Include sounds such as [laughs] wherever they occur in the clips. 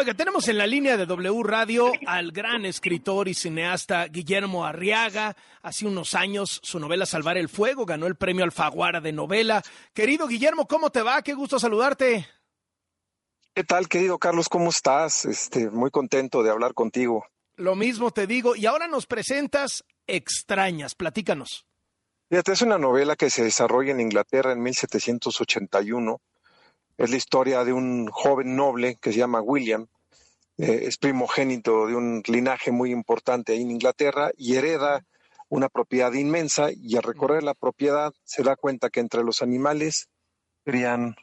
Oiga, tenemos en la línea de W Radio al gran escritor y cineasta Guillermo Arriaga. Hace unos años su novela Salvar el Fuego ganó el premio Alfaguara de novela. Querido Guillermo, ¿cómo te va? Qué gusto saludarte. ¿Qué tal, querido Carlos? ¿Cómo estás? Este, muy contento de hablar contigo. Lo mismo te digo. Y ahora nos presentas Extrañas. Platícanos. Fíjate, es una novela que se desarrolla en Inglaterra en 1781 es la historia de un joven noble que se llama William, eh, es primogénito de un linaje muy importante ahí en Inglaterra y hereda una propiedad inmensa y al recorrer la propiedad se da cuenta que entre los animales crían,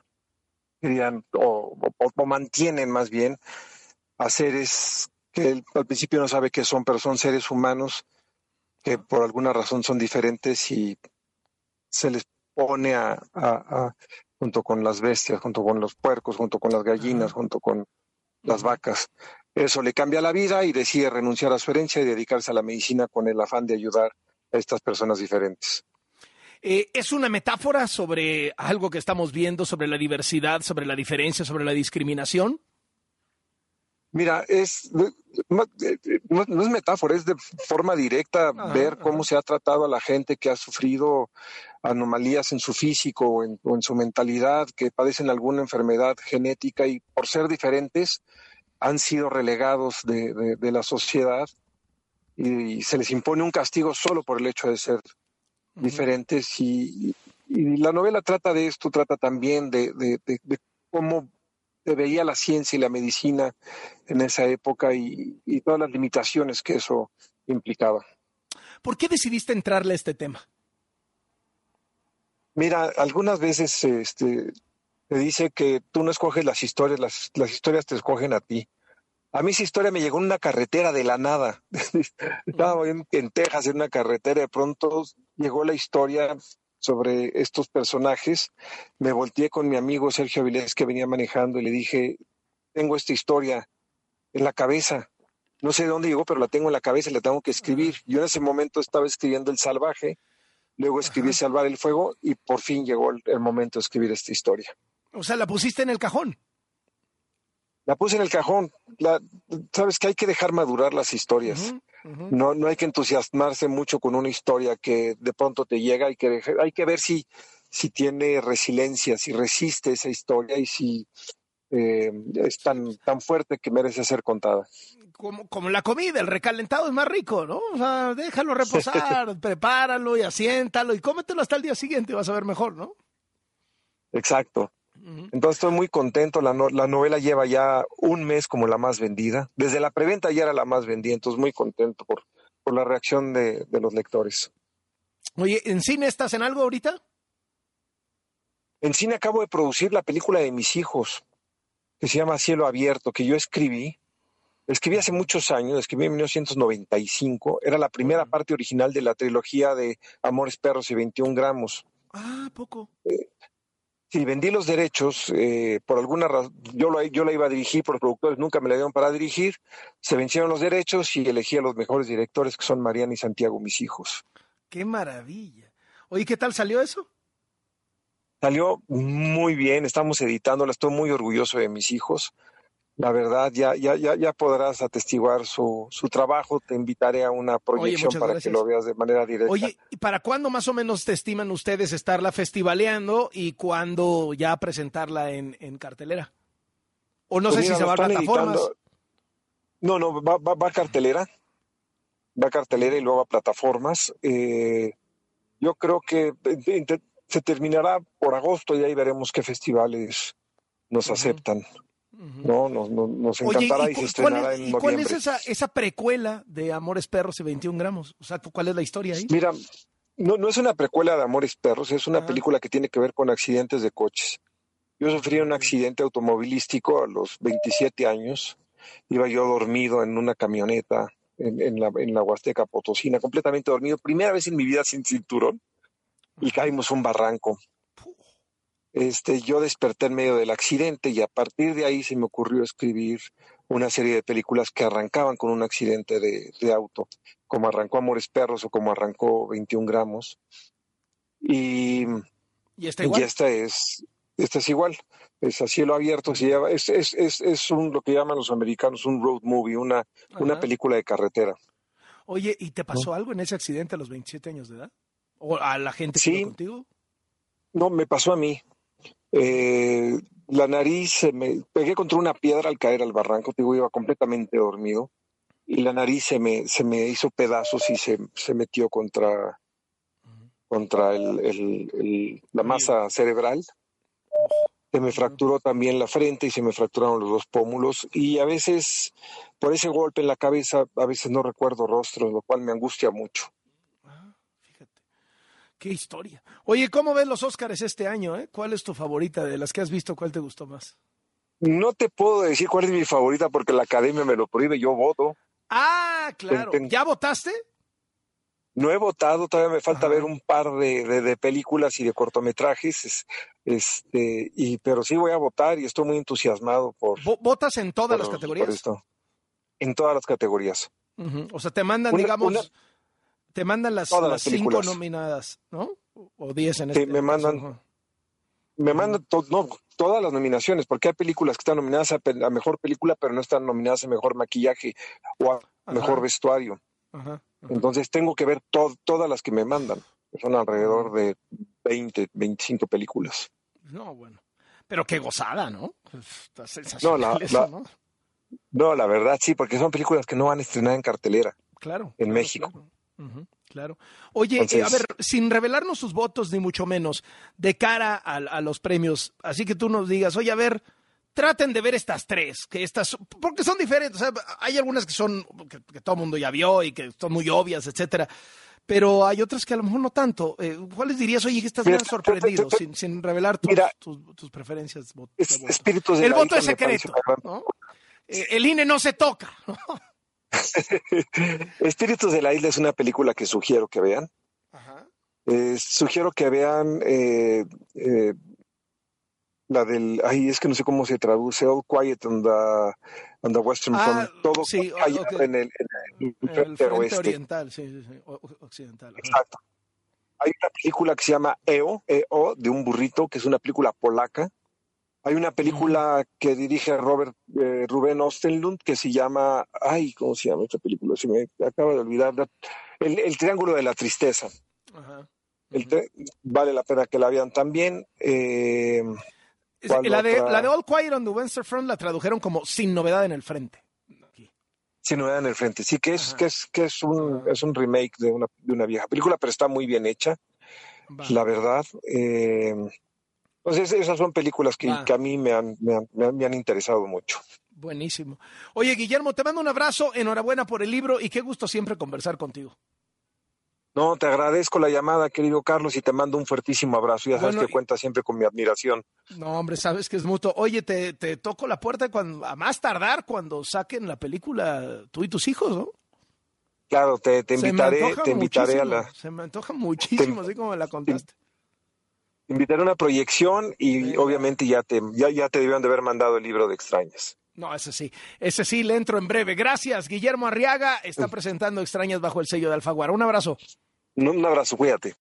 o, mantienen más bien a seres que al principio no sabe qué son, pero son seres humanos que por alguna razón son diferentes y se les pone a, junto con las bestias, junto con los puercos, junto con las gallinas, junto con las vacas. Eso le cambia la vida y decide renunciar a su herencia y dedicarse a la medicina con el afán de ayudar a estas personas diferentes. Eh, ¿Es una metáfora sobre algo que estamos viendo, sobre la diversidad, sobre la diferencia, sobre la discriminación? Mira, es no, es metáfora, es de forma directa ver cómo se ha tratado a la gente que ha sufrido anomalías en su físico o en, su mentalidad, que padecen alguna enfermedad genética y por ser diferentes han sido relegados de, la sociedad y, se les impone un castigo solo por el hecho de ser diferentes. Y, la novela trata de esto, trata también de, de cómo veía la ciencia y la medicina en esa época y, todas las limitaciones que eso implicaba. ¿Por qué decidiste entrarle a este tema? Mira, algunas veces este, te dice que tú no escoges las historias, las, las historias te escogen a ti. A mí esa historia me llegó en una carretera de la nada. [laughs] Estaba en, en Texas en una carretera, de pronto llegó la historia sobre estos personajes, me volteé con mi amigo Sergio Avilés que venía manejando y le dije, tengo esta historia en la cabeza, no sé de dónde llegó, pero la tengo en la cabeza y la tengo que escribir. Yo en ese momento estaba escribiendo El Salvaje, luego escribí Salvar el Fuego y por fin llegó el, momento de escribir esta historia. O sea, la pusiste en el cajón. La puse en el cajón. Sabes que hay que dejar madurar las historias. No, no hay que entusiasmarse mucho con una historia que de pronto te llega, hay que, hay que ver si, si tiene resiliencia, si resiste esa historia y si eh, es tan, tan fuerte que merece ser contada. Como, como la comida, el recalentado es más rico, ¿no? O sea, déjalo reposar, [laughs] prepáralo y asiéntalo y cómetelo hasta el día siguiente, vas a ver mejor, ¿no? Exacto. Entonces estoy muy contento. La, la, novela lleva ya un mes como la más vendida. Desde la preventa ya era la más vendida, entonces muy contento por, por la reacción de, de los lectores. Oye, ¿en cine estás en algo ahorita? En cine acabo de producir la película de mis hijos, que se llama Cielo Abierto, que yo escribí. Escribí hace muchos años, escribí en 1995. Era la primera parte original de la trilogía de Amores Perros y 21 gramos. Ah, poco. Eh, Sí, vendí los derechos, eh, por alguna razón, yo, lo, yo la iba a dirigir, por los productores nunca me la dieron para dirigir, se vencieron los derechos y elegí a los mejores directores que son Mariana y Santiago, mis hijos. ¡Qué maravilla! Oye, ¿qué tal salió eso? Salió muy bien, estamos editándola, estoy muy orgulloso de mis hijos la verdad, ya, ya, ya, ya podrás atestiguar su, su trabajo. Te invitaré a una proyección para que lo veas de manera directa. Oye, ¿y para cuándo más o menos te estiman ustedes estarla festivaleando y cuándo ya presentarla en, en cartelera? O no sé pues si se va a plataformas. No, no, va, va, a cartelera. Va a cartelera y luego a plataformas. Eh, yo creo que eh, se terminará por agosto y ahí veremos qué festivales nos aceptan. No, nos, nos, encantará y, se estrenará en noviembre. ¿Cuál es esa, esa precuela de Amores Perros y 21 gramos? O sea, ¿cuál es la historia ahí? Mira, no, no es una precuela de Amores Perros, es una película que tiene que ver con accidentes de coches. Yo sufrí un accidente automovilístico a los 27 años. Iba yo dormido en una camioneta en, en, la, en la Huasteca Potosina, completamente dormido. Primera vez en mi vida sin cinturón. Y caímos un barranco este, yo desperté en medio del accidente y a partir de ahí se me ocurrió escribir una serie de películas que arrancaban con un accidente de, auto, como arrancó Amores Perros o como arrancó 21 gramos. Y, ¿Y esta, esta es, es igual, es a cielo abierto, se lleva, es, es, es, es un, lo que llaman los americanos un road movie, una, una película de carretera. Oye, ¿y te pasó algo en ese accidente a los 27 años de edad? ¿O a la gente que sí. contigo? No, me pasó a mí. Eh, la nariz, me pegué contra una piedra al caer al barranco, digo, iba completamente dormido y la nariz se me, se me hizo pedazos y se, se metió contra, contra el, el, la masa cerebral. Se me fracturó también la frente y se me fracturaron los dos pómulos y a veces por ese golpe en la cabeza a veces no recuerdo rostros, lo cual me angustia mucho. Qué historia. Oye, ¿cómo ves los Óscares este año? Eh? ¿Cuál es tu favorita de las que has visto? ¿Cuál te gustó más? No te puedo decir cuál es mi favorita porque la academia me lo prohíbe, yo voto. Ah, claro. ¿Ya votaste? No he votado, todavía me falta ver un par de, de, películas y de cortometrajes, este, y pero sí voy a votar y estoy muy entusiasmado por. ¿Votas en todas las categorías? esto. En todas las categorías. O sea, te mandan, digamos, te mandan las, las, cinco nominadas, ¿no? O diez en este. Sí, me mandan. Me mandan no, todas las nominaciones, porque hay películas que están nominadas a, mejor película, pero no están nominadas a mejor maquillaje o a mejor vestuario. Entonces tengo que ver todas las que me mandan. Son alrededor de 20, 25 películas. No, bueno. Pero qué gozada, ¿no? Está sensacional no, la, ¿no? no, la verdad sí, porque son películas que no van a estrenar en cartelera. Claro. En México. Claro. Oye, eh, a ver, sin revelarnos sus votos ni mucho menos, de cara a, los premios, así que tú nos digas, oye, a ver, traten de ver estas tres, que estas, porque son diferentes. hay algunas que son, que, todo el mundo ya vio y que son muy obvias, etcétera. Pero hay otras que a lo mejor no tanto. Eh, ¿Cuáles dirías, oye, que estás más sorprendido, sin, revelar tus, preferencias? espíritus El voto es secreto. Eh, el INE no se toca. [laughs] Espíritus de la Isla es una película que sugiero que vean. Eh, sugiero que vean eh, eh, la del, ay, es que no sé cómo se traduce, All Quiet on the, the Western ah, Front, todo sí, en el, frente, oriental, sí, sí, sí, occidental. Exacto. Hay una película que se llama EO, EO, de un burrito, que es una película polaca, hay una película que dirige Robert eh, Rubén Ostenlund que se llama, ay, ¿cómo se llama esta película? Se me acaba de olvidar. El, Triángulo de la Tristeza. vale la pena que la vean también. Eh, la, de, la de All Quiet on the Western Front la tradujeron como Sin novedad en el frente. Sin novedad en el frente. Sí, que es, que es, que es un, es un remake de una, de una vieja película, pero está muy bien hecha. La verdad. Eh, entonces, esas son películas que, a mí me han, me, han, interesado mucho. Buenísimo. Oye, Guillermo, te mando un abrazo, enhorabuena por el libro y qué gusto siempre conversar contigo. No, te agradezco la llamada, querido Carlos, y te mando un fuertísimo abrazo. Ya sabes que cuentas siempre con mi admiración. No, hombre, sabes que es mutuo. Oye, te, te toco la puerta cuando, a más tardar cuando saquen la película tú y tus hijos, ¿no? Claro, te, te invitaré, te invitaré a la. Se me antoja muchísimo, así como me la contaste invitaré a una proyección y obviamente ya te, ya, ya te debieron de haber mandado el libro de extrañas. No, ese sí, ese sí, le entro en breve. Gracias, Guillermo Arriaga está presentando Extrañas bajo el sello de Alfaguara. Un abrazo. Un abrazo, cuídate.